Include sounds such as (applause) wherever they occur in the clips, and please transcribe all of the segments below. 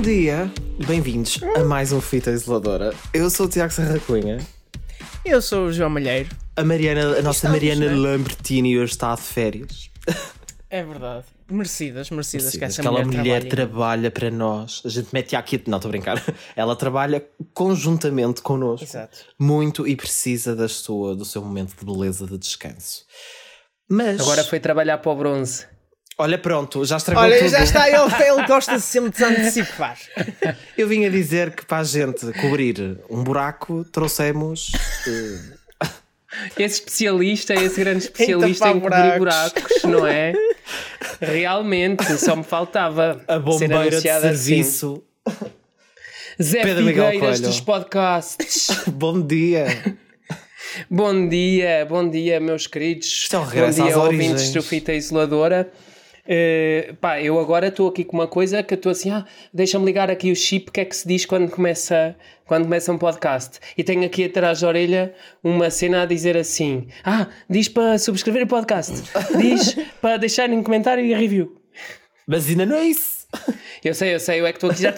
Bom dia, bem-vindos a mais um Fita Isoladora. Eu sou o Tiago Serra Cunha. Eu sou o João Malheiro. A Mariana, a nossa Estamos, Mariana né? Lambertini hoje está de férias. É verdade. Merecidas, merecidas, que essa Aquela mulher, mulher trabalha. trabalha para nós. A gente mete aqui, não estou a brincar. (laughs) Ela trabalha conjuntamente connosco. Exato. Muito e precisa da sua, do seu momento de beleza de descanso. Mas, Agora foi trabalhar para o bronze. Olha, pronto, já estragou Olha, tudo. já está, ele, (laughs) ele gosta de sempre de antecipar. Eu vim a dizer que para a gente cobrir um buraco, trouxemos. eh, Esse especialista, esse grande especialista tapar em cobrir buracos. buracos, não é? Realmente, só me faltava a ser bombeira de anunciado serviço. assim. Zé Pedro Miguel Figueiras Coelho. dos podcasts. (laughs) Bom dia. bom dia, bom dia, meus queridos. Isto é bom dia, às ouvintes origens. do Fita Isoladora. Eh, pá, eu agora estou aqui com uma coisa que estou assim, ah, deixa-me ligar aqui o chip, o que é que se diz quando começa, quando começa um podcast? E tenho aqui atrás da orelha uma cena a dizer assim: Ah, diz para subscrever o podcast, diz para deixarem um comentário e review. Mas ainda não é isso. Eu sei, eu sei, eu é que estou aqui já.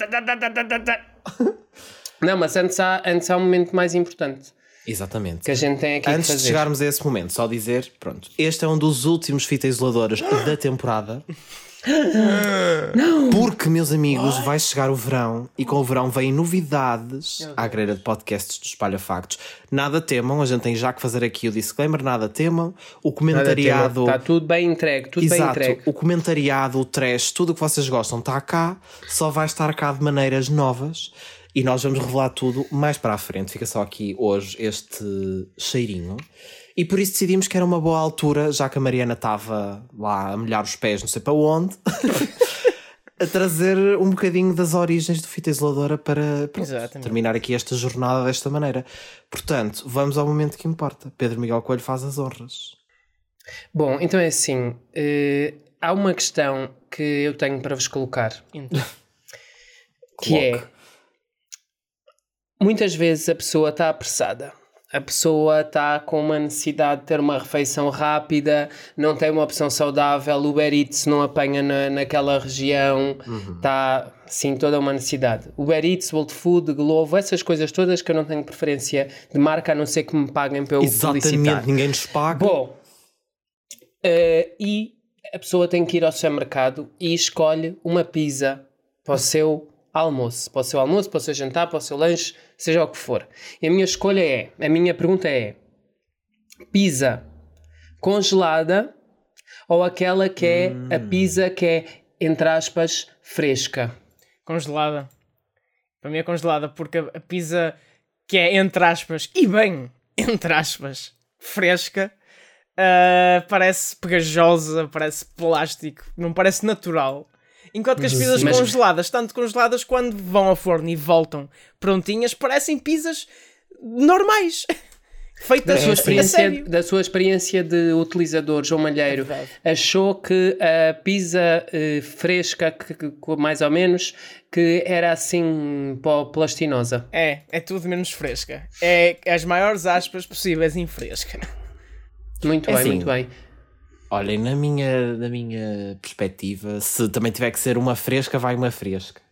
Não, mas antes há, antes há um momento mais importante Exatamente. que a gente tem aqui Antes que de chegarmos a esse momento, só dizer, pronto, este é um dos últimos fita isoladoras (gasps) da temporada. (laughs) Não! Porque, meus amigos, vai chegar o verão e com o verão vêm novidades à grelha de podcasts do Espalha Factos. Nada temam, a gente tem já que fazer aqui o disclaimer, nada temam. O comentariado. Está tudo bem entregue, tudo bem Exato, entregue. o comentariado, o trash, tudo o que vocês gostam está cá, só vai estar cá de maneiras novas e nós vamos revelar tudo mais para a frente. Fica só aqui hoje este cheirinho. E por isso decidimos que era uma boa altura, já que a Mariana estava lá a molhar os pés, não sei para onde, (laughs) a trazer um bocadinho das origens do Fita Isoladora para pronto, terminar aqui esta jornada desta maneira. Portanto, vamos ao momento que importa. Pedro Miguel Coelho faz as honras. Bom, então é assim: eh, há uma questão que eu tenho para vos colocar, Então, que é. Muitas vezes a pessoa está apressada. A pessoa está com uma necessidade de ter uma refeição rápida, não tem uma opção saudável, o Uber Eats não apanha na, naquela região, está, sim, toda uma necessidade. Uber Eats, World Food, Glovo, essas coisas todas que eu não tenho preferência de marca, a não ser que me paguem para eu. Exatamente, ninguém nos paga. Bom, eh, e a pessoa tem que ir ao supermercado e escolhe uma pizza para o seu almoço, para o seu almoço, para o seu jantar, para o seu lanche, seja o que for. E a minha escolha é, a minha pergunta é: pizza congelada ou aquela que é a pizza que é entre aspas fresca? congelada. Para mim é congelada, porque a pizza que é entre aspas, e bem, (laughs) entre aspas, fresca, ah, parece pegajosa, parece plástico, não parece natural. Enquanto que as pizzas Mas- congeladas, tanto congeladas quando vão ao forno e voltam prontinhas, parecem pizzas normais. (laughs) Da Feitas sua, a experiência, da sua experiência de utilizador, João Malheiro, verdade. achou que a pizza eh, fresca, que, que- que- mais ou menos, que era assim pó plastinosa? É, é tudo menos fresca. É as maiores aspas possíveis em fresca. Muito É bem, assim, muito bem. Olhem, na minha, na minha perspectiva, se também tiver que ser uma fresca, vai uma fresca.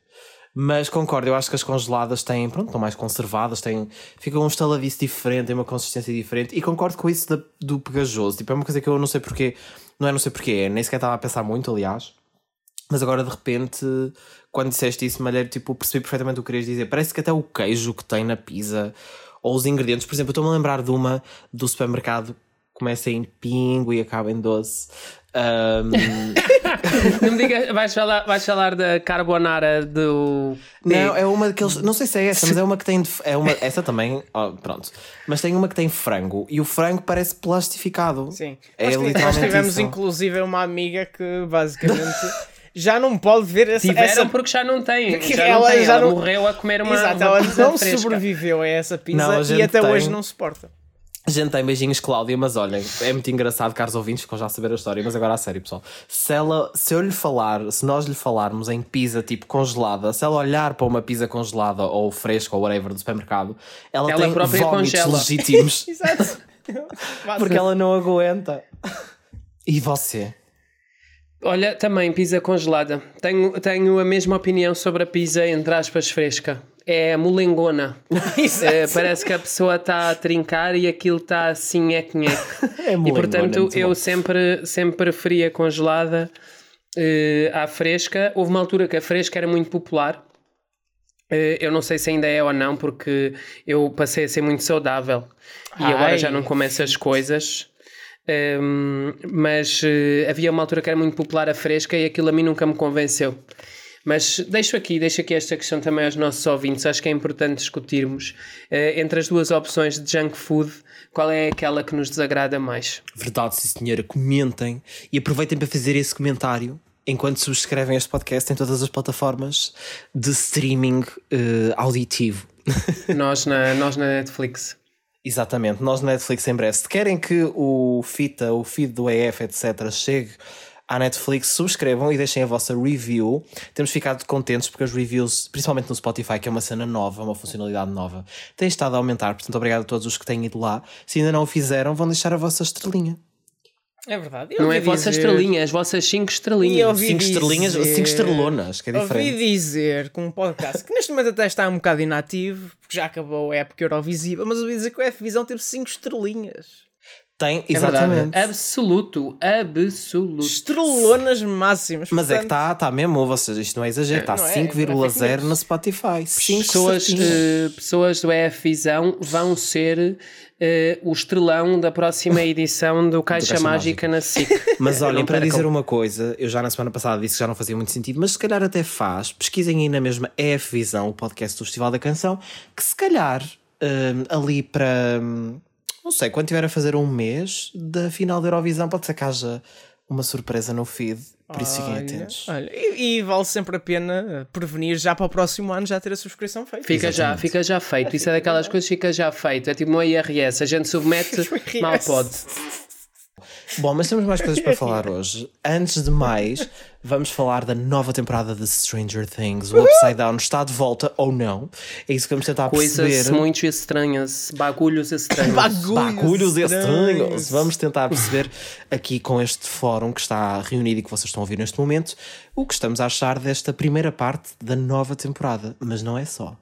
Mas concordo, eu acho que as congeladas têm, pronto, estão mais conservadas, têm, ficam um estaladiço diferente, têm uma consistência diferente. E concordo com isso da- do pegajoso. Tipo, é uma coisa que eu não sei porquê, não é não sei porquê, nem sequer estava a pensar muito, aliás. Mas agora de repente, quando disseste isso, Malheiro, tipo, percebi perfeitamente o que querias dizer. Parece que até o queijo que tem na pizza, ou os ingredientes, por exemplo, eu estou-me a lembrar de uma do supermercado começa em pingo e acaba em doce. Ahm, (laughs) Não me diga, vais falar, vais falar da carbonara do. não, é uma daqueles. Não sei se é essa, mas é uma que tem. de- É uma, essa também, ó, pronto. Mas tem uma que tem frango e o frango parece plastificado. Sim. É nós, ti- nós literalmente tivemos isso. inclusive uma amiga que basicamente (laughs) já não pode ver essa. Tiveram essa... porque já não tem. (laughs) Já ela não tem. já ela não- morreu a comer uma. Exato, uma ela não fresca. sobreviveu a essa pizza Não, a e até tem- hoje não suporta. Gente tem beijinhos, Cláudia, mas olhem, é muito engraçado, caros ouvintes, ficam já a saber a história, mas agora a sério, pessoal. Se, ela, se eu lhe falar, se nós lhe falarmos em pizza tipo congelada, se ela olhar para uma pizza congelada ou fresca ou whatever do supermercado, ela, Ela tem própria vómitos congela. legítimos (laughs) Exato. (laughs) porque ela não aguenta. E você? Olha, também pizza congelada. Tenho, tenho a mesma opinião sobre a pizza, entre aspas, fresca. É molengona. (laughs) É, parece que a pessoa está a trincar e aquilo está assim, é nheque É (laughs) E molengona, portanto eu sempre, sempre preferia congelada eh, à fresca. Houve uma altura que a fresca era muito popular. Eh, eu não sei se ainda é ou não, porque eu passei a ser muito saudável e agora Ai. já não como essas coisas. Ehm, mas eh, havia uma altura que era muito popular a fresca e aquilo a mim nunca me convenceu. Mas deixo aqui, deixo aqui esta questão também aos nossos ouvintes. Acho que é importante discutirmos eh, entre as duas opções de junk food, qual é aquela que nos desagrada mais. Verdade, sim senhora. Comentem e aproveitem para fazer esse comentário enquanto subscrevem este podcast em todas as plataformas de streaming eh, auditivo. (laughs) nós, na, nós na Netflix. Exatamente, nós na Netflix em breve. Se querem que o FITA, o feed do EF, etc., chegue à Netflix, subscrevam e deixem a vossa review. Temos ficado contentes porque as reviews, principalmente no Spotify, que é uma cena nova, uma funcionalidade nova, têm estado a aumentar. Portanto, obrigado a todos os que têm ido lá. Se ainda não o fizeram, vão deixar a vossa estrelinha. É verdade. Eu Não é a ouvi vossa dizer- estrelinha, as vossas 5 E eu estrelinhas. ouvi Cinco dizer- estrelinhas, cinco estrelonas, que é Ouvi diferente. dizer com um podcast que neste momento até está um bocado inativo, porque já acabou a época Eurovisiva, mas ouvi dizer que o F-Visão teve 5 estrelinhas. Tem, É verdade. exatamente. Absoluto, absoluto. Estrelonas máximas. Mas é que portanto, está tá mesmo, vocês, isto não é exagero, está é, 5,0 não é news. no Spotify. 5 Pessoas, eh, pessoas do EFisão vão ser eh, o estrelão da próxima edição do (laughs) Caixa, Caixa Mágica na SIC. (laughs) Mas olhem, para dizer uma coisa, eu já na semana passada disse que já não fazia muito sentido, mas se calhar até faz. Pesquisem aí na mesma EF Visão, o podcast do Festival da Canção, que se calhar hum, ali para. hum, não sei, quando tiver a fazer um mês da final da Eurovisão, pode ser que haja uma surpresa no feed. Por isso fiquem atentos. olha, e, e vale sempre a pena eh, prevenir já para o próximo ano já ter a subscrição feita. Fica já, fica já feito. Isso é daquelas coisas que fica já feito. É tipo uma IRS. A gente (laughs) submete, mal pode. Bom, mas temos mais coisas para falar hoje. Antes de mais, vamos falar da nova temporada de Stranger Things. O Upside Down está de volta ou não? É isso que vamos tentar Coisas perceber. muito estranhas. Bagulhos estranhos. Bagulhos Bagulhos estranhos. estranhos. Vamos tentar perceber aqui com este fórum que está reunido e que vocês estão a ouvir neste momento o que estamos a achar desta primeira parte da nova temporada. Mas não é só.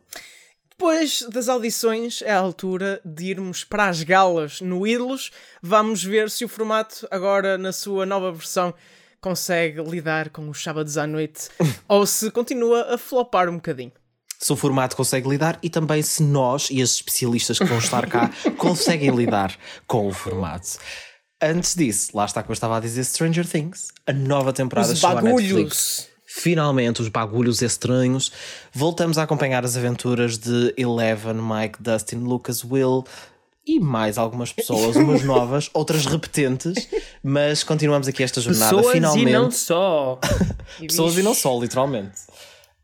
Depois das audições, é a altura de irmos para as galas no Ídolos. Vamos ver se o formato, agora na sua nova versão, consegue lidar com os sábados à noite (laughs) ou se continua a flopar um bocadinho. Se o formato consegue lidar e também se nós e as especialistas que vão estar cá (laughs) conseguem lidar com o formato. Antes disso, lá está como eu estava a dizer Stranger Things, a nova temporada Os chegou à Netflix. Finalmente, os bagulhos estranhos. Voltamos a acompanhar as aventuras de Eleven, Mike, Dustin, Lucas, Will e mais algumas pessoas, (laughs) umas novas, outras repetentes, mas continuamos aqui esta jornada. Pessoas Finalmente, e não só. (laughs) pessoas e não só, literalmente.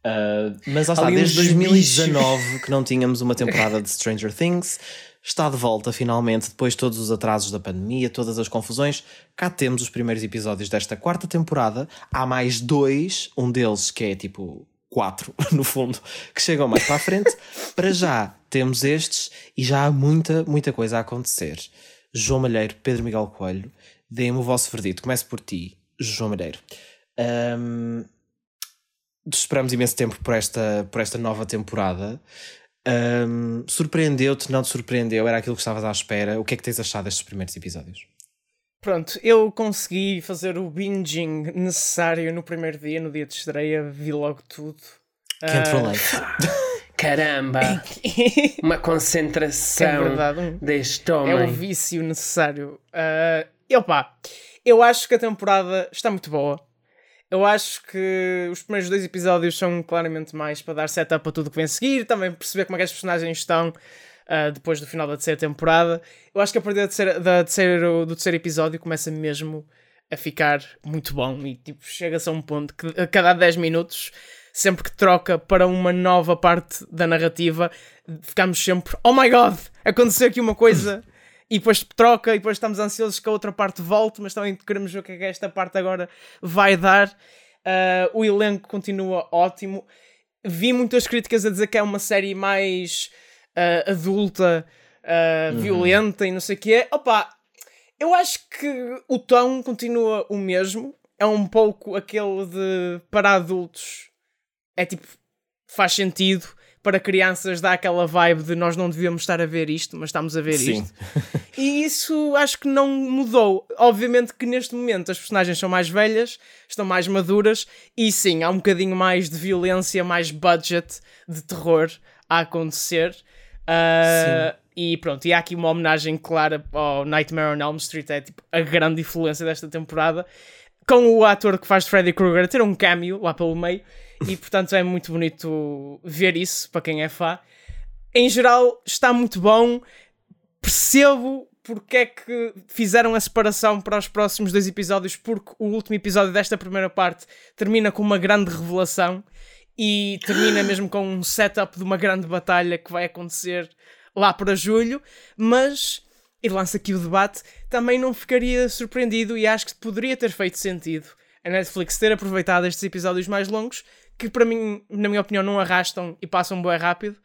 Uh, mas lá está, desde 2019 que não tínhamos uma temporada de Stranger Things. Está de volta finalmente, depois de todos os atrasos da pandemia, todas as confusões. Cá temos os primeiros episódios desta quarta temporada. Há mais dois, um deles que é tipo quatro, (laughs) no fundo, que chegam mais para a frente. para já temos estes e já há muita, muita coisa a acontecer. João Malheiro, Pedro Miguel Coelho, deem-me o vosso verdito. Começo por ti, João Malheiro. Ahm, esperamos imenso tempo por esta, por esta nova temporada. Ahm, Surpreendeu-te, não te surpreendeu? Era aquilo que estavas à espera? O que é que tens achado destes primeiros episódios? Pronto, eu consegui fazer o binging necessário no primeiro dia, no dia de estreia, vi logo tudo. Can't Ah, relate. (laughs) Caramba! (laughs) Uma é concentração verdade, um- deste é homem. o vício necessário. Uh, e opá, eu acho que a temporada está muito boa. Eu acho que os primeiros dois episódios são claramente mais para dar setup a tudo que vem a seguir, também perceber como é que as personagens estão uh, depois do final da terceira temporada. Eu acho que a partir da terceira, da terceiro, do terceiro episódio começa mesmo a ficar muito bom e tipo, chega-se a um ponto que a cada 10 minutos, sempre que troca para uma nova parte da narrativa, ficamos sempre, oh my god, aconteceu aqui uma coisa. E depois troca, e depois estamos ansiosos que a outra parte volte, mas também queremos ver o que é que esta parte agora vai dar. Uh, o elenco continua ótimo. Vi muitas críticas a dizer que é uma série mais uh, adulta, uh, violenta e não sei o que é. Opa, eu acho que o tom continua o mesmo. é um pouco aquele de para adultos. É tipo, faz sentido. Para crianças dá aquela vibe de nós não devíamos estar a ver isto, mas estamos a ver Sim. isto. E isso acho que não mudou. Obviamente que neste momento as personagens são mais velhas, estão mais maduras e sim, há um bocadinho mais de violência, mais budget de terror a acontecer. Uh, e pronto, e há aqui uma homenagem clara ao Nightmare on Elm Street, é tipo a grande influência desta temporada, com o ator que faz Freddy Krueger a ter um cameo lá pelo meio, e portanto é muito bonito ver isso para quem é fã. Em geral, está muito bom. Percebo porque é que fizeram a separação para os próximos dois episódios, porque o último episódio desta primeira parte termina com uma grande revelação e termina (gasps) mesmo com um setup de uma grande batalha que vai acontecer lá para julho, mas e lança aqui o debate, também não ficaria surpreendido e acho que poderia ter feito sentido a Netflix ter aproveitado estes episódios mais longos, que para mim, na minha opinião, não arrastam e passam bem rápido,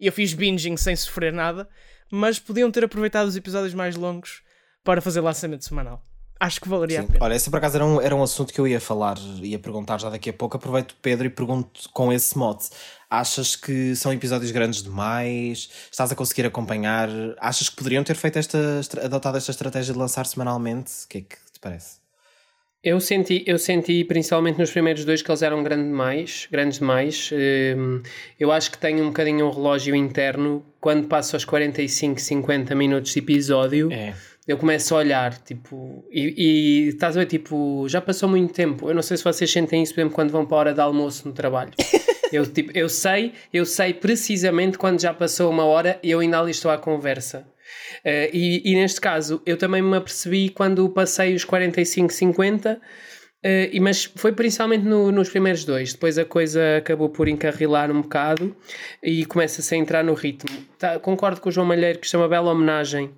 e eu fiz binging sem sofrer nada, mas podiam ter aproveitado os episódios mais longos para fazer lançamento semanal. Acho que valeria Sim. a pena. Olha, esse por acaso era um, era um assunto que eu ia falar, ia perguntar já daqui a pouco. Aproveito, Pedro, e pergunto com esse mote: achas que são episódios grandes demais? Estás a conseguir acompanhar? Achas que poderiam ter feito esta, adotado esta estratégia de lançar semanalmente? O que é que te parece? Eu senti, eu senti principalmente nos primeiros dois que eles eram grande demais, grandes demais. Hum, Eu acho que tenho um bocadinho um relógio interno. Quando passo aos 45, 50 minutos de episódio, É. eu começo a olhar, tipo, e, e estás a ver, tipo, já passou muito tempo. Eu não sei se vocês sentem isso, por exemplo, quando vão para a hora de almoço no trabalho. (laughs) Eu, tipo, eu sei, eu sei precisamente quando já passou uma hora e eu ainda ali estou à conversa. Eh, e, e neste caso, eu também me apercebi quando passei os 45, 50, eh, e- mas foi principalmente no- nos primeiros dois. Depois a coisa acabou por encarrilar um bocado e começa-se a entrar no ritmo. Tá, concordo com o João Malheiro que isto é uma bela homenagem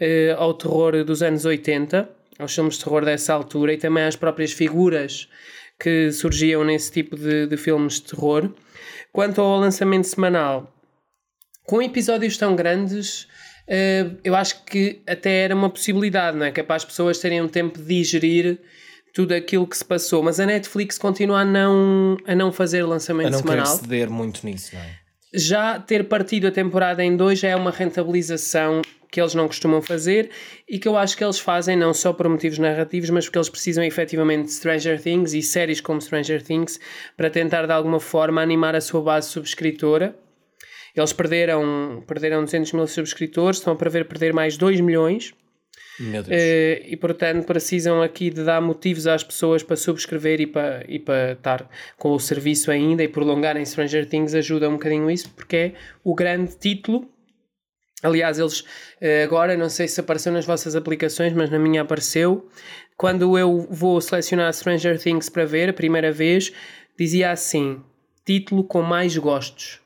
eh, ao terror dos anos 80, aos filmes de terror dessa altura e também às próprias figuras que surgiam nesse tipo de, de filmes de terror. Quanto ao lançamento semanal, com episódios tão grandes, eu acho que até era uma possibilidade, não é? Que é para as pessoas terem um tempo de digerir tudo aquilo que se passou. Mas a Netflix continua a não, a não fazer A lançamento não querer semanal. ceder muito nisso, não é? Já ter partido a temporada em dois já é uma rentabilização que eles não costumam fazer e que eu acho que eles fazem não só por motivos narrativos, mas porque eles precisam efetivamente de Stranger Things e séries como Stranger Things para tentar de alguma forma animar a sua base subscritora. Eles perderam, perderam 200 mil subscritores, estão a prever perder mais 2 milhões. Meu Deus. Eh, e portanto precisam aqui de dar motivos às pessoas para subscrever e para, e para estar com o serviço ainda e prolongarem Stranger Things ajuda um bocadinho isso porque é o grande título aliás eles eh, agora não sei se apareceu nas vossas aplicações mas na minha apareceu quando eu vou selecionar Stranger Things para ver a primeira vez dizia assim título com mais gostos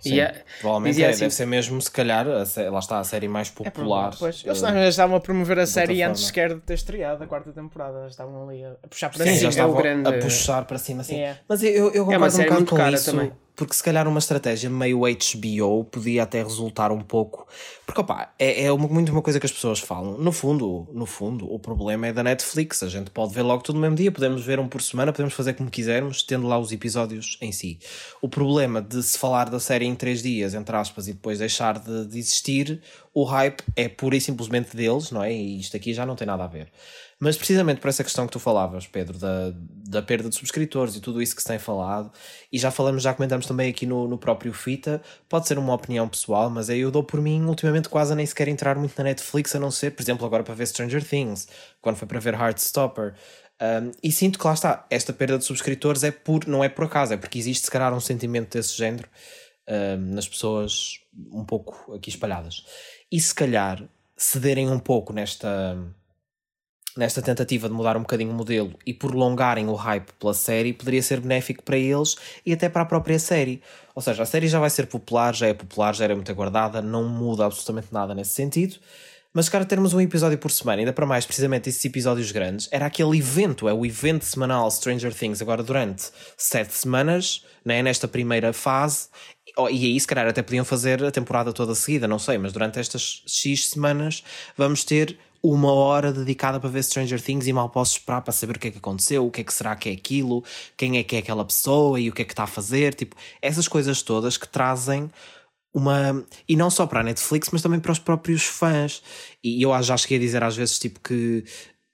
Sim. e a- Provavelmente é, assim- deve ser mesmo, se calhar, a lá está a série mais popular. Pois, eh, eles já estavam a promover a série forma. antes sequer de ter estreado a quarta temporada. Já estavam ali a puxar para Sim, Sim, já é cima. estavam grande- a puxar para cima assim. É. Mas eu, eu, concordo um série bocado com cara isso, também. Porque se calhar uma estratégia meio HBO podia até resultar um pouco. Porque opá, é, é uma- muito uma coisa que as pessoas falam. No fundo, no fundo, o problema é da Netflix. A gente pode ver logo tudo no mesmo dia, podemos ver um por semana, podemos fazer como quisermos, tendo lá os episódios em si. O problema de se falar da série em três dias, entre aspas, e depois deixar de, de existir, o hype é pura e simplesmente deles, não é? E isto aqui já não tem nada a ver. Mas precisamente por essa questão que tu falavas, Pedro, da, da perda de subscritores e tudo isso que se tem falado, e já falamos, já comentamos também aqui no, no próprio Fita, pode ser uma opinião pessoal, mas aí eu dou por mim ultimamente quase nem sequer entrar muito na Netflix, a não ser, por exemplo, agora para ver Stranger Things, quando foi para ver Heartstopper. Um, e sinto que lá está, esta perda de subscritores é por, não é por acaso, é porque existe se calhar um sentimento desse género um, nas pessoas um pouco aqui espalhadas. E se calhar cederem um pouco nesta nesta tentativa de mudar um bocadinho o modelo e prolongarem o hype pela série, poderia ser benéfico para eles e até para a própria série. Ou seja, a série já vai ser popular, já é popular, já era muito aguardada, não muda absolutamente nada nesse sentido. Mas, cara, termos um episódio por semana, ainda para mais precisamente esses episódios grandes, era aquele evento, é o evento semanal Stranger Things, agora durante sete semanas, né, nesta primeira fase, Oh, e aí se calhar até podiam fazer a temporada toda seguida, não sei, mas durante estas X semanas vamos ter uma hora dedicada para ver Stranger Things e mal posso esperar para saber o que é que aconteceu, o que é que será que é aquilo, quem é que é aquela pessoa e o que é que está a fazer. Tipo, essas coisas todas que trazem uma. E não só para a Netflix, mas também para os próprios fãs. E eu já cheguei a dizer às vezes tipo que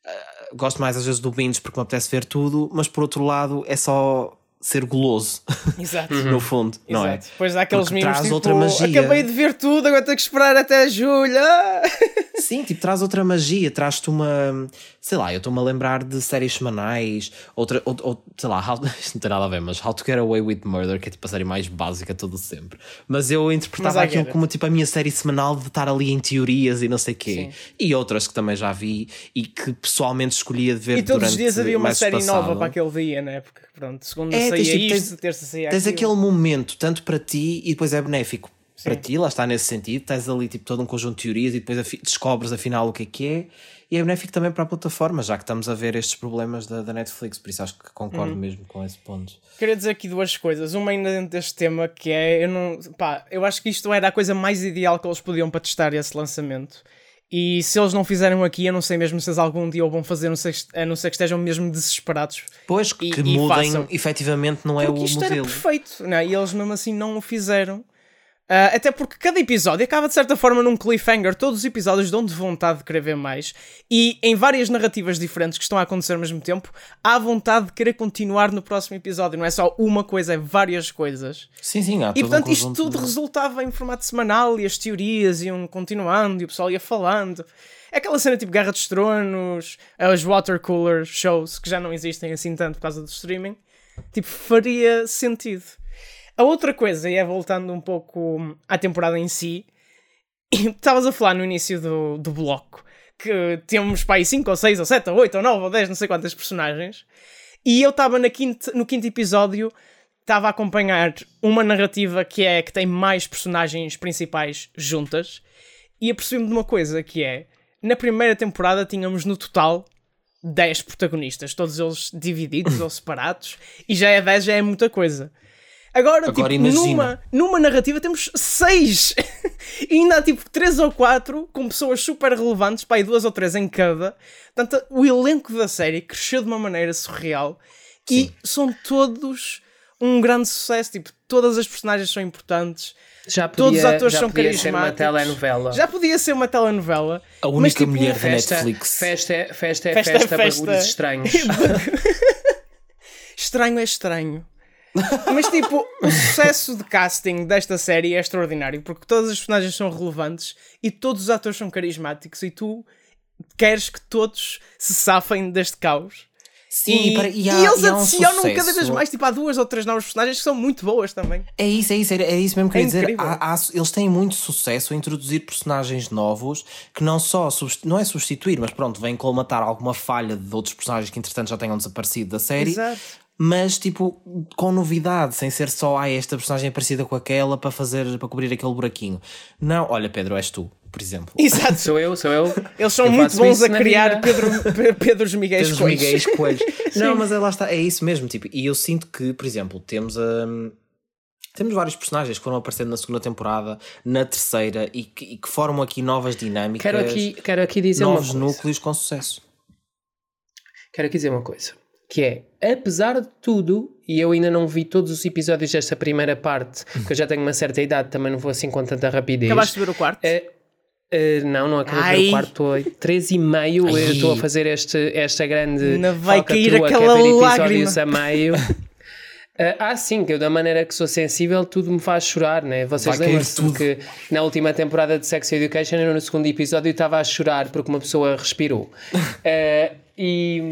uh, gosto mais às vezes do binge porque me apetece ver tudo, mas por outro lado é só ser goloso. Exato. (laughs) no fundo, não é? Depois há aqueles mimos traz tipo, outra magia. acabei de ver tudo, agora tenho que esperar até julho. Ah! (laughs) Sim, tipo, traz outra magia, traz-te uma. Sei lá, eu estou-me a lembrar de séries semanais, outra, ou, ou, sei lá, how, (laughs) isto não tem nada a ver, mas How to Get Away with Murder, que é tipo a série mais básica todo sempre. Mas eu Mas interpretava I aquilo como tipo a minha série semanal de estar ali em teorias e não sei o quê. Sim. E outras que também já vi e que pessoalmente escolhia de ver E todos os dias havia uma série espaçado. nova para aquele dia, né? Porque pronto, segunda É, saía tipo, isto, tens- terça saía Tens aquilo. aquele momento, tanto para ti e depois é benéfico para ti, lá está nesse sentido. Tens ali tipo, todo um conjunto de teorias e depois descobres afinal o que é que é. E é benéfico também para a plataforma, já que estamos a ver estes problemas da, da Netflix. Por isso acho que concordo mesmo com esse ponto. Queria dizer aqui duas coisas. Uma ainda dentro deste tema que é, eu não, pá, eu acho que isto era a coisa mais ideal que eles podiam para testar esse lançamento. E se eles não fizeram aqui, eu não sei mesmo se eles algum dia o vão fazer, a não ser, não que estejam mesmo desesperados. Pois que E- e mudem, façam. efetivamente, não é Porque o isto era modelo. perfeito, né? e eles mesmo assim não o fizeram. Ah, até porque cada episódio acaba de certa forma num cliffhanger. Todos os episódios dão-te vontade de querer ver mais. E em várias narrativas diferentes que estão a acontecer ao mesmo tempo, há vontade de querer continuar no próximo episódio. Não é só uma coisa, é várias coisas. Sim, sim, há E todo um portanto isto tudo de- resultava em formato semanal e as teorias iam continuando e o pessoal ia falando. É aquela cena tipo Guerra dos Tronos, os water cooler shows que já não existem assim tanto por causa do streaming. Tipo, faria sentido. A outra coisa, e é voltando um pouco à temporada em si, (coughs) estavas a falar no início do, do bloco que temos para aí 5 ou 6 ou 7 ou 8 ou 9 ou 10, não sei quantas personagens, e eu estava no quinto episódio, estava a acompanhar uma narrativa que é que tem mais personagens principais juntas, e apercebi-me de uma coisa que é na primeira temporada tínhamos no total 10 protagonistas, todos eles divididos (coughs) ou separados, e já é 10, já é muita coisa. Agora, Agora tipo, numa, numa narrativa temos 6! (laughs) e ainda há tipo 3 ou 4 com pessoas super relevantes, pá, e duas ou três em cada. Portanto, o elenco da série cresceu de uma maneira surreal e Sim. são todos um grande sucesso. Tipo, todas as personagens são importantes. Já Todos podia, os atores já são podia ser uma carismáticos. telenovela. Já podia ser uma telenovela. A única mas, tipo, mulher da Festa, Netflix. festa, é- festa é Festa é festa, festa. bagulhos estranhos. (laughs) Estranho é estranho. Mas tipo, o sucesso de casting desta série é extraordinário porque todas as personagens são relevantes e todos os atores são carismáticos e tu queres que todos se safem deste caos. Sim, e, para- e e há- eles e há um adicionam cada vez mais, tipo, há duas ou três novas personagens que são muito boas também. É isso, é isso, é isso mesmo que eu É queria dizer. Há- há- eles têm muito sucesso a introduzir personagens novos que não só não é substituir, mas pronto, vêm colmatar alguma falha de outros personagens que entretanto já tenham desaparecido da série. Exato. Mas tipo, com novidade, sem ser só ah, esta personagem é parecida com aquela para fazer para cobrir aquele buraquinho. Não, olha, Pedro, és tu, por exemplo. Exato. Sou eu, sou eu. Eles são Eu muito bons a criar. Pedro, Pe- Pedros Miguel Tens os Miguéis Coelhos. não, mas é, lá está, é isso mesmo. Tipo, e eu sinto que, por exemplo, temos hum, Temos vários personagens que foram aparecendo na segunda temporada, na terceira, e que, e que formam aqui novas dinâmicas, Quero aqui, quero aqui dizer novos uma coisa. núcleos com sucesso. Quero aqui dizer uma coisa. Que é, apesar de tudo, e eu ainda não vi todos os episódios desta primeira parte, porque eu já tenho uma certa idade, também não vou assim com tanta rapidez. Acabaste de ver o quarto? É, é, não, não acabei de ver Ai. o quarto, estou 3 e meio, eu estou a fazer este, esta grande Ainda vai cair é aquela episódios lágrima. a meio. Ah, ah, sim, que eu da maneira que sou sensível, tudo me faz chorar, né? Vocês lembram-se tudo. que na última temporada de Sex Education, eu no segundo episódio estava a chorar porque uma pessoa respirou. Ah, (laughs) e hum,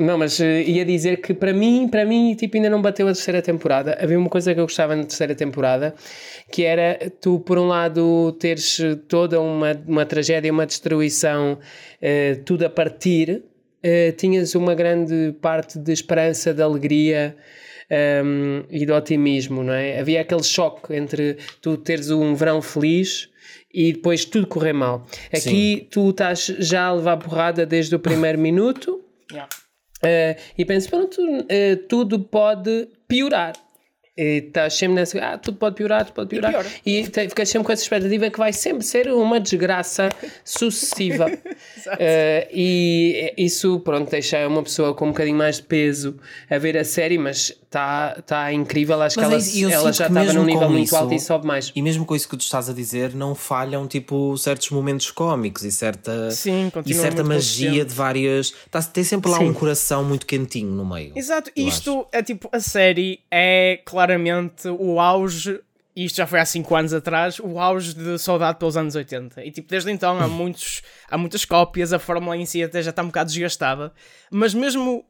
não, mas eh, ia dizer que para mim, para mim, tipo, ainda não bateu a terceira temporada. Havia uma coisa que eu gostava na terceira temporada, que era tu, por um lado, teres toda uma, uma tragédia, uma destruição, eh, tudo a partir, eh, tinhas uma grande parte de esperança, de alegria um, e de otimismo, não é? Havia aquele choque entre tu teres um verão feliz e depois tudo correr mal. Aqui tu estás já a levar porrada desde o primeiro (laughs) minuto Yeah. Uh, e pensas, pronto, uh, tudo pode piorar. E estás sempre nessa. Ah, tudo pode piorar, tudo pode piorar. piora. E, te- ficas sempre com essa expectativa que vai sempre ser uma desgraça sucessiva. (laughs) Eh, e isso, pronto, deixa uma pessoa com um bocadinho mais de peso a ver a série, mas está tá incrível. Acho Mas que é ela, e eu ela sinto já que estava num nível muito isso- alto e sobe mais. E mesmo com isso que tu estás a dizer, não falham tipo certos momentos cómicos e certa, Sim, e certa magia consistente. de várias. Tá, tem sempre lá Sim. um coração muito quentinho no meio. Exato, isto é tipo, a série é claramente o auge, e isto já foi há 5 anos atrás, o auge de saudade pelos anos 80. E tipo, desde então há, muitos, há muitas cópias, a fórmula em si até já está um bocado desgastada, mas mesmo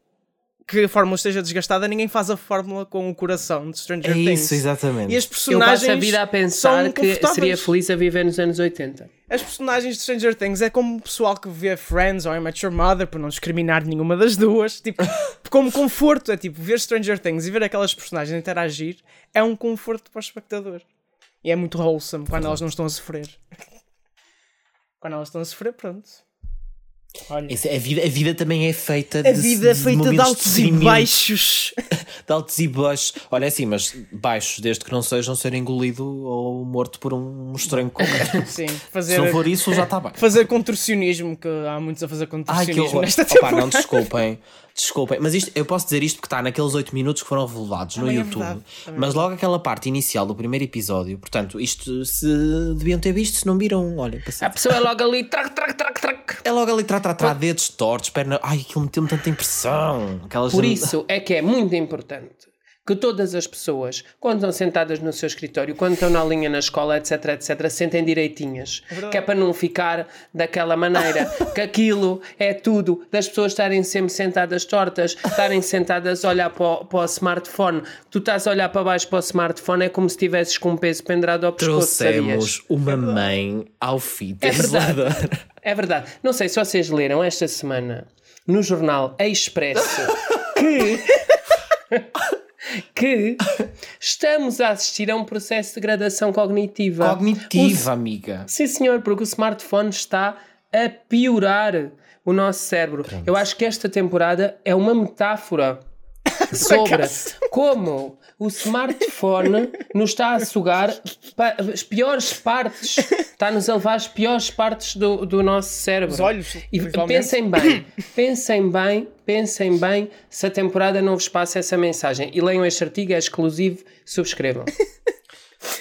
que a fórmula esteja desgastada, ninguém faz a fórmula com o coração de Stranger É Things. isso, exatamente. E as Eu personagens passo a vida a pensar que seria feliz a viver nos anos 80. As personagens de Stranger Things é como o pessoal que vê Friends ou I Met Your Mother, por não discriminar nenhuma das duas, tipo, (laughs) como conforto, é tipo, ver Stranger Things e ver aquelas personagens interagir é um conforto para o espectador. E é muito wholesome quando elas não estão a sofrer. Quando elas estão a sofrer, pronto. Olha. Isso, a, vida, a vida também é feita A de, vida é feita de altos e sofrimento, baixos. (laughs) De altos e baixos. Olha, é assim, mas baixos, desde que não sejam ser engolido ou morto por um estranho qualquer. (laughs) Sim, Se fazer, não for isso, já está bem. fazer contorcionismo, que há muitos a fazer Ai, que contorcionismo horror. nesta Opa, temporada. não, desculpem. Desculpem, mas isto, eu posso dizer isto porque está naqueles 8 minutos que foram revelados no Também é YouTube. verdade, também mas logo aquela parte inicial do primeiro episódio, portanto, isto se deviam ter visto, se não viram, olha, A passado. pessoa é logo ali, trac, trac, trac, trac. É logo ali, trá, trá, trá, dedos tortos, perna. Ai, aquilo meteu-me tanta impressão. Aquelas Por isso é que é muito importante que todas as pessoas, quando estão sentadas no seu escritório, quando estão na linha na escola, etc, etc, sentem direitinhas. que é para não ficar daquela maneira. (laughs) que aquilo é tudo das pessoas estarem sempre sentadas tortas, estarem sentadas a olhar para o, para o smartphone. Tu estás a olhar para baixo para o smartphone, é como se estivesses com um peso pendrado ao pescoço, sabias? Trouxemos uma mãe ao fim É verdade. É verdade. Não sei se vocês leram esta semana no jornal Expresso (laughs) que, (laughs) que estamos a assistir a um processo de degradação cognitiva. Cognitiva, amiga. O- Sim, senhor, porque o smartphone está a piorar o nosso cérebro. Eu acho que esta temporada é uma metáfora (laughs) sobre como o smartphone nos está a sugar as piores partes, está-nos a levar as piores partes do, do nosso cérebro. Os olhos, E pensem bem, pensem bem, pensem bem se a temporada não vos passa essa mensagem. E leiam este artigo, é exclusivo, subscrevam.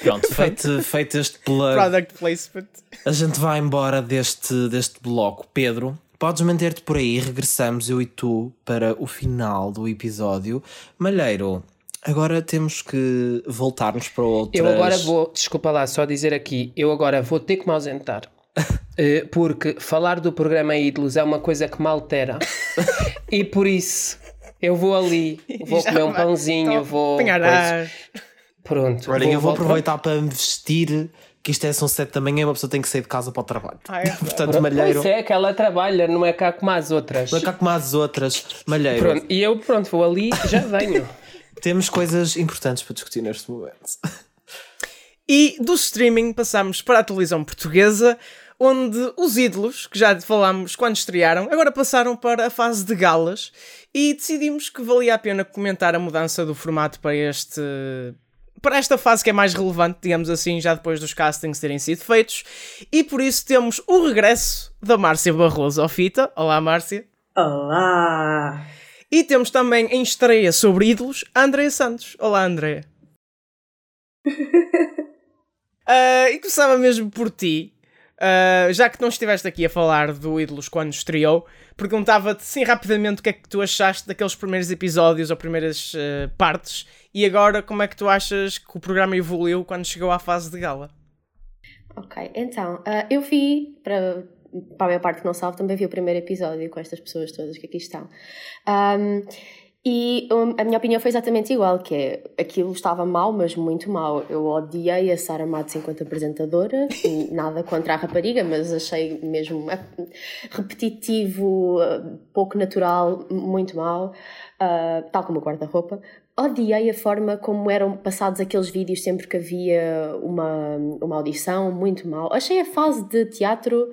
Pronto, feito, feito este plug. Product placement. A gente vai embora deste, deste bloco. Pedro, podes manter-te por aí. Regressamos, eu e tu, para o final do episódio. Malheiro, agora temos que voltarmos para outras... Eu agora vou, desculpa lá, só dizer aqui, eu agora vou ter que me ausentar. (laughs) Eh, Porque falar do programa Ídolos é uma coisa que me altera. (laughs) e por isso eu vou ali, vou Já comer um pãozinho, Então, vou. apanhar coisa. ar. Pronto. Olha, eu vou voltar. aproveitar para me vestir, que isto é são sete da manhã e uma pessoa tem que sair de casa para o trabalho. Ah, é? Portanto, Malheiro, Pois é, que ela trabalha, não é cá como as outras. não é cá como as outras. Malheiro, Pronto, e eu, pronto, vou ali já venho. (laughs) temos coisas importantes para discutir neste momento. E do streaming passamos para a televisão portuguesa, onde os ídolos, que já falámos quando estrearam, agora passaram para a fase de galas e decidimos que valia a pena comentar a mudança do formato para este. Para esta fase que é mais relevante, digamos assim, já depois dos castings terem sido feitos, e por isso temos o regresso da Márcia Barroso ao Fita. Olá, Márcia. Olá! E temos também em estreia sobre ídolos a Andréa Santos. Olá, Andréa. (laughs) Ah, e começava mesmo por ti, Ah, já que não estiveste aqui a falar do Ídolos quando estreou, perguntava-te sim rapidamente o que é que tu achaste daqueles primeiros episódios ou primeiras ah, partes e agora como é que tu achas que o programa evoluiu quando chegou à fase de gala? Ok, então, ah, eu vi, para, para a maior parte que não salvo, também vi o primeiro episódio com estas pessoas todas que aqui estão. Ahm, e um, a minha opinião foi exatamente igual, que é, aquilo estava mal, mas muito mal. Eu odiei a Sara Matos enquanto apresentadora, e (laughs) nada contra a rapariga, mas achei mesmo ah, repetitivo, pouco natural, muito mal, ah, tal como o guarda-roupa. Odiei a forma como eram passados aqueles vídeos sempre que havia uma, uma audição, muito mal. Achei a fase de teatro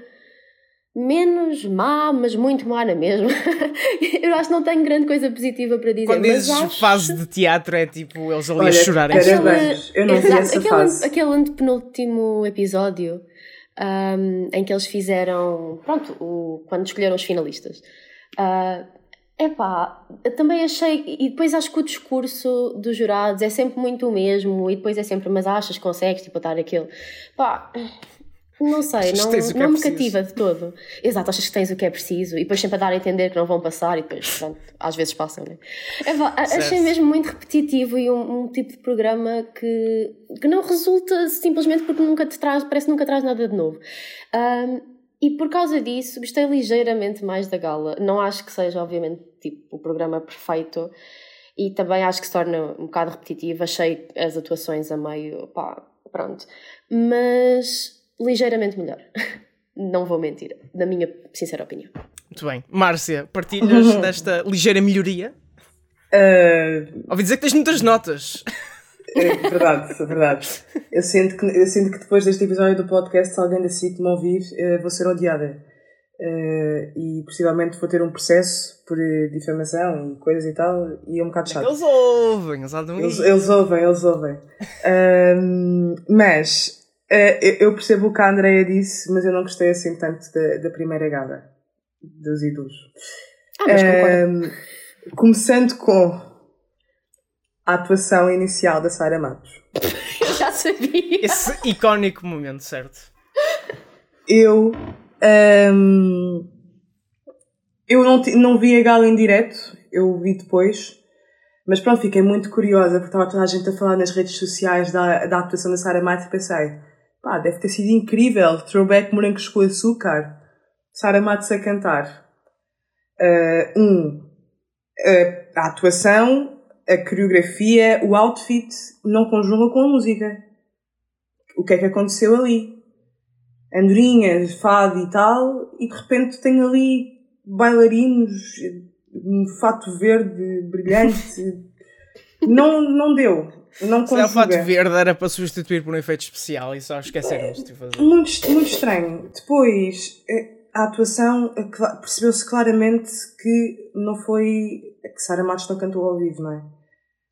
menos má, mas muito má na mesma. (laughs) eu acho que não tenho grande coisa positiva para dizer. Quando mas dizes acho... fase de teatro é tipo eles ali Olha, a chorarem. parabéns. Aquele, Eu não vi essa aquele, fase. aquele antepenúltimo episódio um, em que eles fizeram. Pronto, o, quando escolheram os finalistas. Uh, epá, também achei. E depois acho que o discurso dos jurados é sempre muito o mesmo, e depois é sempre, mas achas que consegues, tipo, dar aquilo. Pá. Não sei, não, é não me preciso. cativa de todo. Exato, achas que tens o que é preciso e depois sempre a dar a entender que não vão passar e depois, pronto, às vezes passam, né? A- achei mesmo muito repetitivo e um, um tipo de programa que, que não resulta simplesmente porque nunca te traz, parece que nunca traz nada de novo. Ahm, e por causa disso, gostei ligeiramente mais da gala. Não acho que seja, obviamente, tipo, o programa perfeito e também acho que se torna um bocado repetitivo. Achei as atuações a meio, pá, pronto. Mas ligeiramente melhor. (laughs) Não vou mentir, na minha sincera opinião. Muito bem. Márcia, partilhas (laughs) desta ligeira melhoria? Ah, Ouvi dizer que tens muitas notas. É verdade, é verdade. Eu sinto, que, eu sinto que depois deste episódio do podcast, se alguém da SIC me ouvir, eh, vou ser odiada. Eh, e possivelmente vou ter um processo por eh, difamação e coisas e tal, e é um bocado chato. Eles ouvem, eles andam Eles, ouvem, eles ouvem. Mas eu eu percebo o que a Andrea disse, mas eu não gostei assim tanto da, da primeira gala dos ídolos. Ah, mas concordo. Ahm, começando com a atuação inicial da Sara Matos. (laughs) Eu já sabia. Esse icónico momento, certo? Eu. ahm, eu não, não vi a gala em direto, eu vi depois. Mas pronto, fiquei muito curiosa porque estava toda a gente a falar nas redes sociais da, da atuação da Sara Matos e pensei, pá, deve ter sido incrível. Throwback morangos com açúcar. Sara Matos a cantar. Ah, um, a, a atuação, a coreografia, o outfit não conjuga com a música. O que é que aconteceu ali? andorinhas, fado e tal, e de repente tem ali bailarinos, um fato verde brilhante. (laughs) não, não deu. Não Se é o fato verde era para substituir por um efeito especial e só esqueceram-se de fazer. Muito, muito estranho. Depois, eh, a atuação, eh, percebeu-se claramente que não foi. que Sara Matos não cantou ao vivo, não é?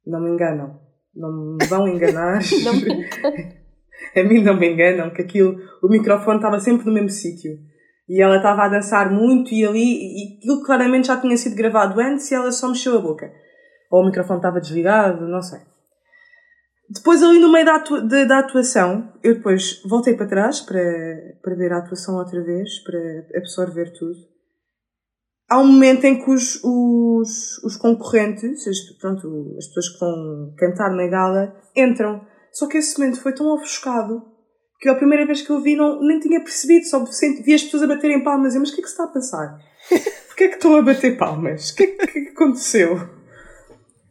Não me enganam. Não me vão enganar. (laughs) Não me a mim não me enganam, que aquilo, o microfone estava sempre no mesmo sítio. E ela estava a dançar muito e ali, e aquilo claramente já tinha sido gravado antes e ela só mexeu a boca. Ou o microfone estava desligado, não sei. Depois ali no meio da, atua- de- da atuação, eu depois voltei para trás para, para ver a atuação outra vez, para absorver tudo. Há um momento em que os, os, os concorrentes, as, pronto, as pessoas que vão cantar na gala, entram. Só que esse momento foi tão ofuscado que a primeira vez que eu vi não, nem tinha percebido, só senti- vi as pessoas a baterem palmas. Eu, mas o que é que se está a passar? (laughs) Porquê é que estão a bater palmas? O que é que, que é que aconteceu?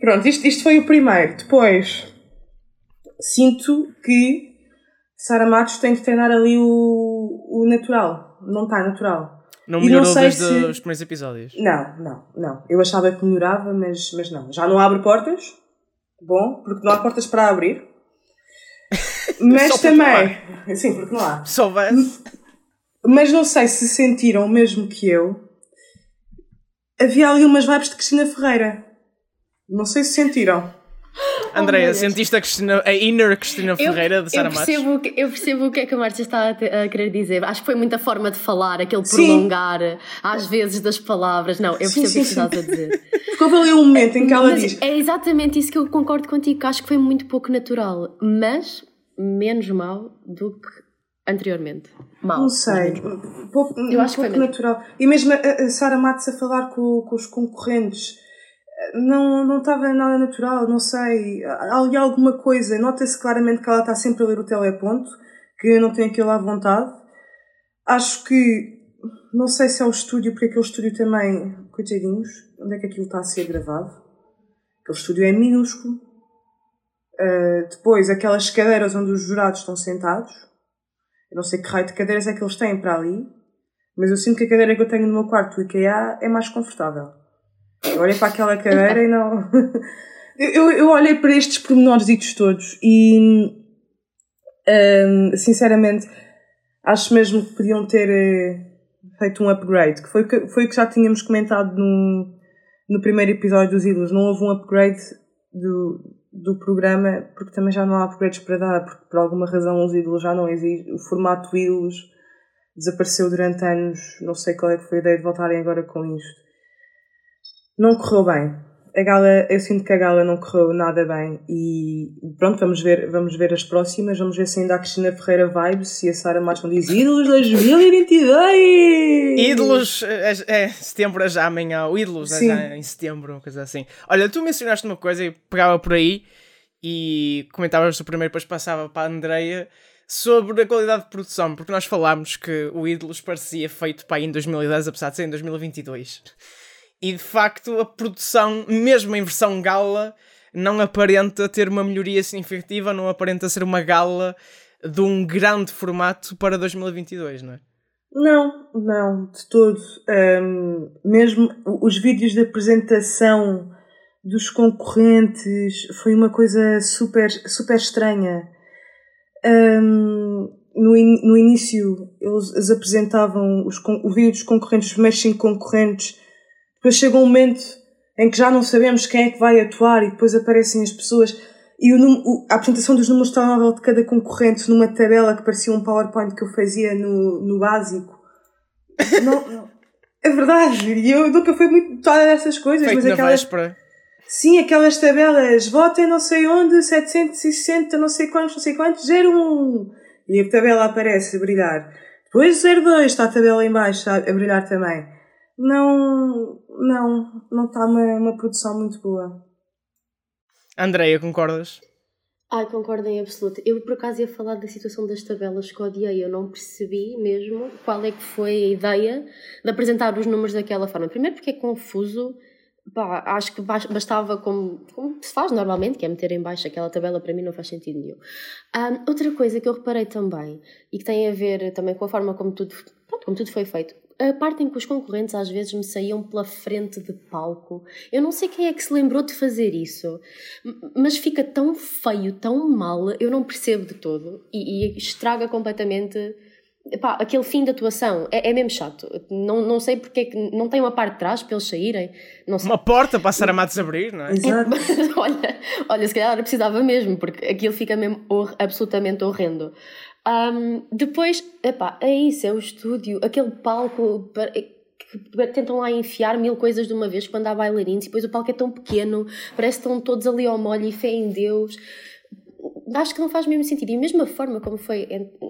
Pronto, isto, isto foi o primeiro. Depois, sinto que Sara Matos tem de treinar ali o, o natural. Não está natural. Não E não melhorou sei desde se- os primeiros episódios. Não, não, não. Eu achava que melhorava, mas, mas não. Já não abre portas. Bom, porque não há portas para abrir. (laughs) Mas Só também. Sim, porque não há. Se houvesse. Mas não sei se sentiram o mesmo que eu. Havia ali umas vibes de Cristina Ferreira. Não sei se sentiram. (gasps) Andréia, Deus. sentiste a, Cristina, a inner Cristina Ferreira de Sara eu percebo, que- eu percebo o que é que a Márcia está a, te- a querer dizer. Acho que foi muita forma de falar, aquele Sim. prolongar às vezes das palavras. Não, eu Sim, percebo o que sim, estás a dizer. (laughs) Houve ali um momento em que ela mas diz. é exatamente isso que eu concordo contigo, que acho que foi muito pouco natural, mas menos mal do que anteriormente. Mal. Não sei, pouco, Eu um acho que foi pouco mesmo. natural. E mesmo a, a Sara Matos a falar com, com os concorrentes, não, não estava nada natural, não sei. Ali alguma coisa, nota-se claramente que ela está sempre a ler o teleponto, que eu não tenho aquilo à vontade. Acho que, não sei se é o estúdio, porque aquele estúdio também, coitadinhos, onde é que aquilo está a ser gravado? Aquele estúdio é minúsculo. Uh, depois, aquelas cadeiras onde os jurados estão sentados. Eu não sei que raio de cadeiras é que eles têm para ali, mas eu sinto que a cadeira que eu tenho no meu quarto do IKEA é mais confortável. Eu olhei para aquela cadeira e não. (laughs) eu, eu, olhei para estes pormenores todos e. hum, sinceramente, acho mesmo que podiam ter eh, feito um upgrade, que foi que, foi que já tínhamos comentado no, no primeiro episódio dos Ídolos. Não houve um upgrade do, do programa, porque também já não há upgrades para dar, porque por alguma razão os Ídolos já não existem. O formato Ídolos desapareceu durante anos, não sei qual é que foi a ideia de voltarem agora com isto. Não correu bem a gala, eu sinto que a gala não correu nada bem e pronto, vamos ver, vamos ver as próximas, vamos ver se ainda a Cristina Ferreira vibes, se a Sara Matos diz Ídolos 2022! Ídolos, é, é, setembro é já amanhã, o Ídolos é já em setembro, uma coisa assim. Olha, tu mencionaste uma coisa e pegava por aí e comentavas o primeiro, depois passava para a Andreia sobre a qualidade de produção, porque nós falámos que o Ídolos parecia feito para aí em 2010, apesar de ser em 2022. E de facto, a produção, mesmo em versão gala, não aparenta ter uma melhoria significativa, não aparenta ser uma gala de um grande formato para 2022, não é? Não, não, de todo. Um, mesmo os vídeos de apresentação dos concorrentes foi uma coisa super, super estranha. Um, no, in, no início eles, apresentavam os, o vídeo dos concorrentes, os primeiros cinco concorrentes, depois chega um momento em que já não sabemos quem é que vai atuar e depois aparecem as pessoas e o, a apresentação dos números de telemóvel de cada concorrente numa tabela que parecia um PowerPoint que eu fazia no, no básico. não, não, é verdade, e eu nunca fui muito toda dessas coisas, Feito mas aquelas. Véspera. Sim, aquelas tabelas, votem não sei onde, 760, não sei quantos, não sei quantos, 01. E a tabela aparece a brilhar. Depois 02 está a tabela em baixo a brilhar também. Não, não, não está uma, uma produção muito boa. Andreia, concordas? Ai, concordo em absoluto. Eu por acaso ia falar da situação das tabelas que odiei. Eu não percebi mesmo qual é que foi a ideia de apresentar os números daquela forma. Primeiro porque é confuso. Pá, acho que bastava como, como se faz normalmente, que é meter em baixo aquela tabela, para mim não faz sentido nenhum. Um, outra coisa que eu reparei também, e que tem a ver também com a forma como tudo, pronto, como tudo foi feito, a parte em que os concorrentes às vezes me saíam pela frente de palco. Eu não sei quem é que se lembrou de fazer isso, mas fica tão feio, tão mal, eu não percebo de todo e, e estraga completamente epá, aquele fim da atuação. É, é, mesmo chato. Não, não sei porque é que não tem uma parte de trás para eles saírem. Não uma porta para a Sara Matos abrir, não é? (laughs) Exato. olha, olha, se calhar precisava mesmo, porque aquilo fica mesmo absolutamente horrendo. Um, depois, epá, é isso, é o estúdio, aquele palco é, que tentam lá enfiar mil coisas de uma vez quando há bailarinos e depois o palco é tão pequeno, parece que estão todos ali ao molho e fé em Deus. Acho que não faz mesmo sentido. E a forma como foi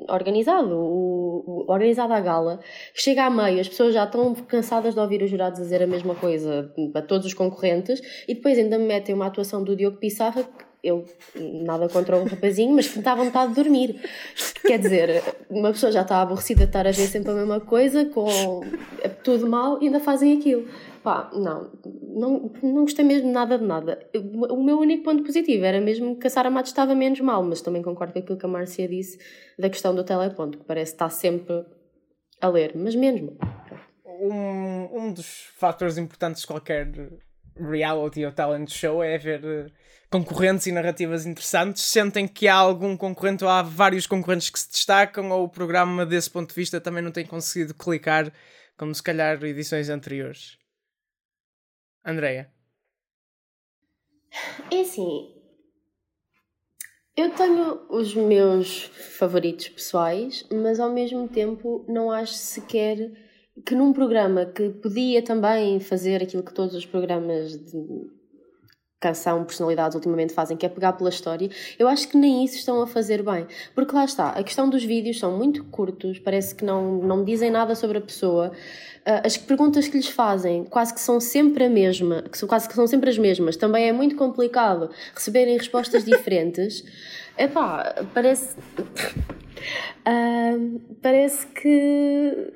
organizado, o, o, organizada a gala, chega a meio, as pessoas já estão cansadas de ouvir os jurados dizer a mesma coisa a todos os concorrentes e depois ainda me metem uma atuação do Diogo Pissarra eu nada contra o rapazinho, mas dá vontade de dormir. Quer dizer, uma pessoa já está aborrecida de estar a ver sempre a mesma coisa, com é tudo mal, e ainda fazem aquilo. Pá, não, não, não gostei mesmo nada de nada. O meu único ponto positivo era mesmo que a Sara Matos estava menos mal, mas também concordo com aquilo que a Márcia disse da questão do teleponto, que parece estar sempre a ler, mas menos mal. Um, um dos fatores importantes de qualquer reality ou talent show é haver concorrentes e narrativas interessantes, sentem que há algum concorrente ou há vários concorrentes que se destacam ou o programa desse ponto de vista também não tem conseguido clicar como se calhar edições anteriores? Andreia? É assim, eu tenho os meus favoritos pessoais, mas ao mesmo tempo não acho sequer que num programa que podia também fazer aquilo que todos os programas de canção, personalidades ultimamente fazem, que é pegar pela história, eu acho que nem isso estão a fazer bem. Porque lá está, a questão dos vídeos são muito curtos, parece que não, não dizem nada sobre a pessoa. Ah, as perguntas que lhes fazem quase que são sempre a mesma, que são, quase que são sempre as mesmas. Também é muito complicado receberem respostas (laughs) diferentes. Epá, parece. Uh, (laughs) parece que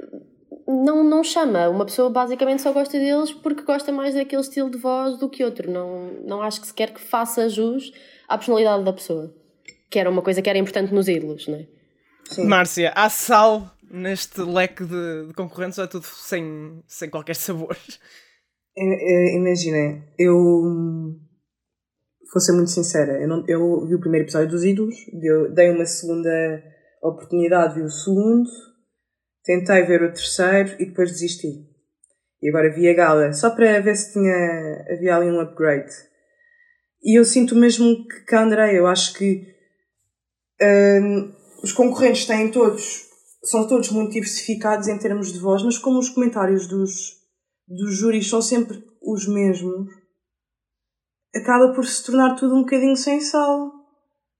não, não chama. Uma pessoa basicamente só gosta deles porque gosta mais daquele estilo de voz do que outro. Não, não acho que sequer que faça jus à personalidade da pessoa. Que era uma coisa que era importante nos ídolos, não é? Sim. Márcia, há sal neste leque de, de concorrentes ou é tudo sem, sem qualquer sabor? Imaginem, eu vou ser muito sincera, eu, não, eu vi o primeiro episódio dos ídolos, dei uma segunda oportunidade, vi o segundo, Tentei ver o terceiro e depois desisti. E agora vi a gala, só para ver se tinha, havia ali um upgrade. E eu sinto mesmo que, a André, eu acho que hum, os concorrentes têm todos, são todos muito diversificados em termos de voz, mas como os comentários dos, dos júris são sempre os mesmos, acaba por se tornar tudo um bocadinho sem sal.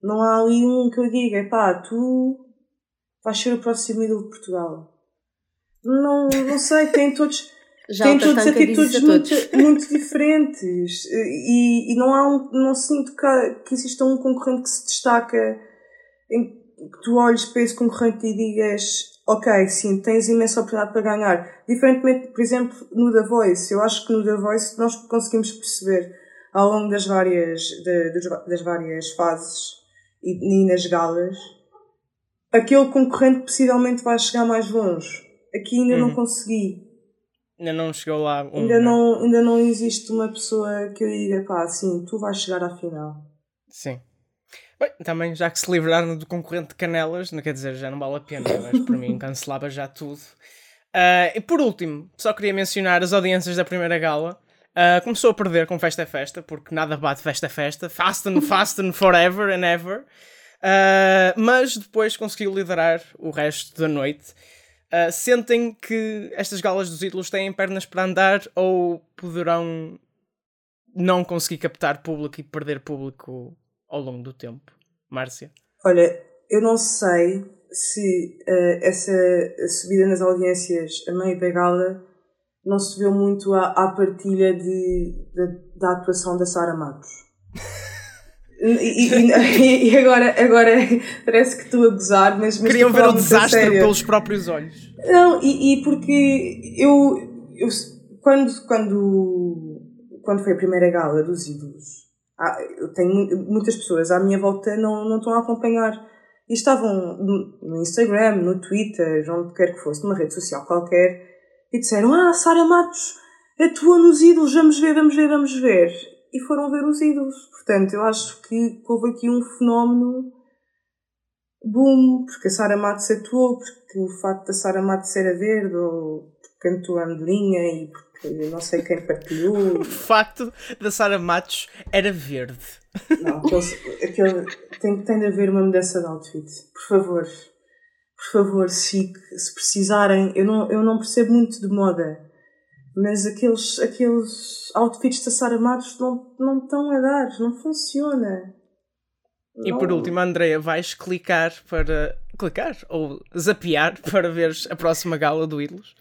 Não há ali um que eu diga, pá, tu vais ser o próximo ídolo de Portugal. Não, não sei, têm todos, (laughs) Já têm todos atitudes muito, (laughs) muito diferentes. E, e não há um, não sinto que, que exista um concorrente que se destaca em que tu olhes para esse concorrente e digas ok, sim, tens imensa oportunidade para ganhar. Diferentemente, por exemplo, no The Voice. Eu acho que no The Voice nós conseguimos perceber ao longo das várias, de- das várias fases e, e nas galas aquele concorrente possivelmente vai chegar mais longe. Aqui ainda não Uhum. consegui. Ainda não chegou lá. um, Ainda né? não, ainda não existe uma pessoa que eu diga, pá, sim, tu vais chegar à final. Sim. Bem, também já que se livraram do concorrente de Canelas, não quer dizer, já não vale a pena, mas para mim (laughs) cancelava já tudo. Ah, e por último, só queria mencionar as audiências da primeira gala. Ah, começou a perder com Festa é Festa, porque nada bate Festa é Festa. Fast and (laughs) fast and forever and ever. Ah, mas depois conseguiu liderar o resto da noite. Ah, sentem que estas galas dos ídolos têm pernas para andar ou poderão não conseguir captar público e perder público ao longo do tempo? Márcia? Olha, eu não sei se eh, essa subida nas audiências a meio da gala não se deveu muito à, à partilha de, de- da atuação da Sara Matos. E, e- (laughs) e- agora, agora parece que estou a gozar, mas, mas Queriam ver o desastre sério. pelos próprios olhos. Não, e, e porque eu, eu quando, quando, quando foi a primeira gala dos ídolos, há- eu tenho mu- muitas pessoas à minha volta não, não estão a acompanhar e estavam no, Instagram, no Twitter, onde quer que fosse, numa rede social qualquer, e disseram: Ah, Sara Matos atua nos ídolos, vamos ver, vamos ver, vamos ver. E foram ver os ídolos. Portanto, eu acho que houve aqui um fenómeno boom, porque a Sara Matos atuou, porque o facto da Sara Matos ser a verde, ou porque cantou a Andorinha e porque não sei quem partilhou. (laughs) O facto da Sara Matos era verde. Não, aquele, tem, tem de haver uma mudança de outfit. Por favor. Por favor, se, se precisarem. Eu não, eu não percebo muito de moda. Mas aqueles, aqueles outfits da Sara Matos não, não estão a dar. Não funciona. E por Não. último, Andreia, vais clicar para. clicar? Ou zapear (laughs) para veres a próxima gala do Ídolos?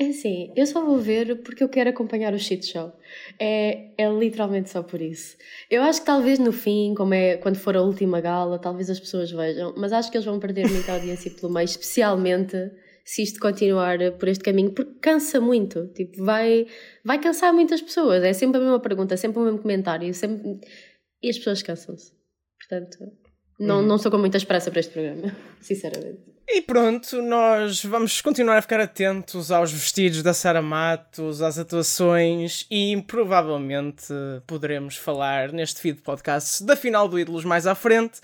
É assim, eu só vou ver porque eu quero acompanhar o shit show. É, é literalmente só por isso. Eu acho que talvez no fim, como é quando for a última gala, talvez as pessoas vejam, mas acho que eles vão perder muita audiência pelo meio, especialmente se isto continuar por este caminho, porque cansa muito. Tipo, vai, vai cansar muitas pessoas. É sempre a mesma pergunta, sempre o mesmo comentário, sempre... e as pessoas cansam-se. Portanto, não, não estou com muita esperança para este programa, (laughs) sinceramente. E pronto, nós vamos continuar a ficar atentos aos vestidos da Sara Matos, às atuações e provavelmente poderemos falar neste feed podcast da final do Ídolos mais à frente.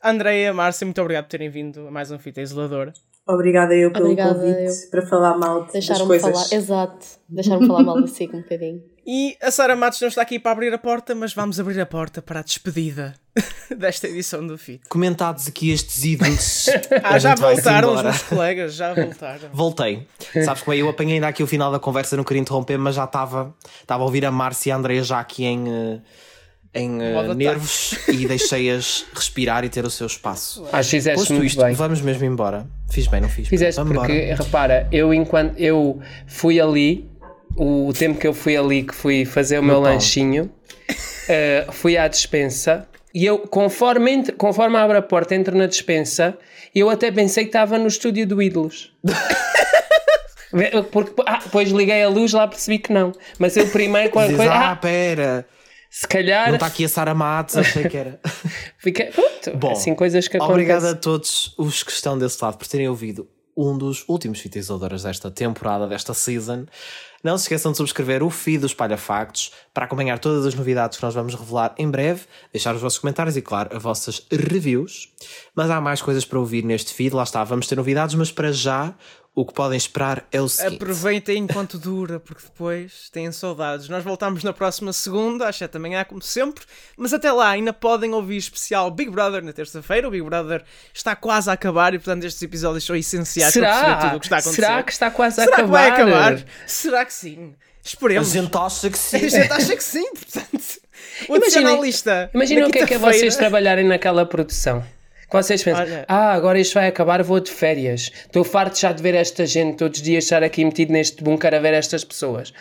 Andreia, Márcia, muito obrigado por terem vindo a mais um Fita Isoladora. Obrigada eu pelo Obrigada convite para falar mal das Deixaram-me coisas. falar, exato, deixaram-me falar mal da SIC um bocadinho. (laughs) E a Sara Matos não está aqui para abrir a porta, mas vamos abrir a porta para a despedida (laughs) desta edição do FIT. Comentados aqui estes ídolos. (laughs) Ah, já voltaram os meus colegas, já voltaram. Voltei. Sabes como é? Eu apanhei ainda aqui o final da conversa, não queria interromper, mas já estava estava a ouvir a Márcia e a Andrea já aqui em, eh, em ataque. nervos e (laughs) deixei-as respirar e ter o seu espaço. Acho que fizeste Posto muito isto, bem. vamos mesmo embora. Fiz bem, não fiz? Fizeste Vamos porque, embora. repara, eu enquanto eu fui ali, o tempo que eu fui ali, que fui fazer o meu lanchinho, eh, fui à despensa e eu, conforme, entre- conforme abro a porta, entro na despensa, eu até pensei que estava no estúdio do Ídolos. (laughs) Porque, ah, depois liguei a luz, lá percebi que não. Mas eu primeiro, quando, quando- ah, ah, pera, se calhar, não está aqui a Sara Matos, achei que era. (laughs) fiquei, pronto, Bom, assim coisas que Obrigado acontecem. a todos os que estão desse lado por terem ouvido um dos últimos fitas desta temporada, desta season. Não se esqueçam de subscrever o feed do Espalha Factos para acompanhar todas as novidades que nós vamos revelar em breve, deixar os vossos comentários e, claro, as vossas reviews. Mas há mais coisas para ouvir neste feed, lá está, vamos ter novidades, mas para já o que podem esperar é o seguinte. Aproveitem enquanto dura, porque depois têm saudades. Nós voltamos na próxima segunda, às 7 da manhã, como sempre. Mas até lá, ainda podem ouvir especial Big Brother na terça-feira. O Big Brother está quase a acabar e, portanto, estes episódios são essenciais para perceber Será? tudo o que está a acontecer. Será que está quase a Será acabar? que vai acabar? Será que sim? A Esperemos. gente acha que sim. A gente acha que sim, portanto. (laughs) Imaginem- adicionalista. Imagina na o que é que é vocês trabalharem naquela produção. Vocês pensam, Olha. ah, agora isto vai acabar, vou de férias. Estou farto já de ver esta gente todos os dias estar aqui metido neste bunker a ver estas pessoas.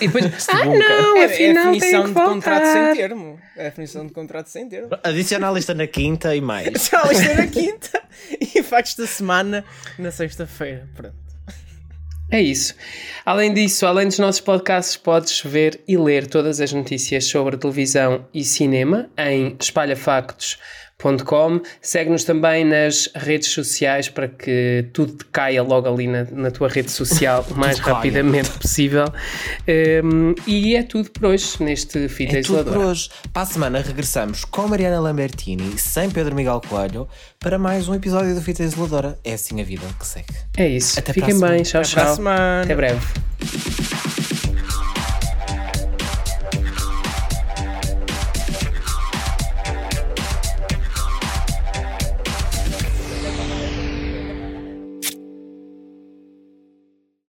E depois, (laughs) ah não, É, é a afinal tenho definição que de contrato sem voltar. termo. É a definição de contrato sem termo. (laughs) Adiciona a lista na quinta e mais. Adicionalista na quinta (laughs) e factos da semana na sexta-feira. Pronto. É isso. Além disso, além dos nossos podcasts, podes ver e ler todas as notícias sobre televisão e cinema em espalhafactos.com. Segue-nos também nas redes sociais para que tudo te caia logo ali na, na tua rede social (laughs) o mais caia. rapidamente possível. Um, e é tudo por hoje neste Fita É tudo por Isoladora. hoje. Para a semana regressamos com Mariana Lambertini, sem Pedro Miguel Coelho, para mais um episódio do Fita Isoladora. É assim a vida que segue. É isso. Até Fiquem bem. Tchau, Até tchau. Até breve.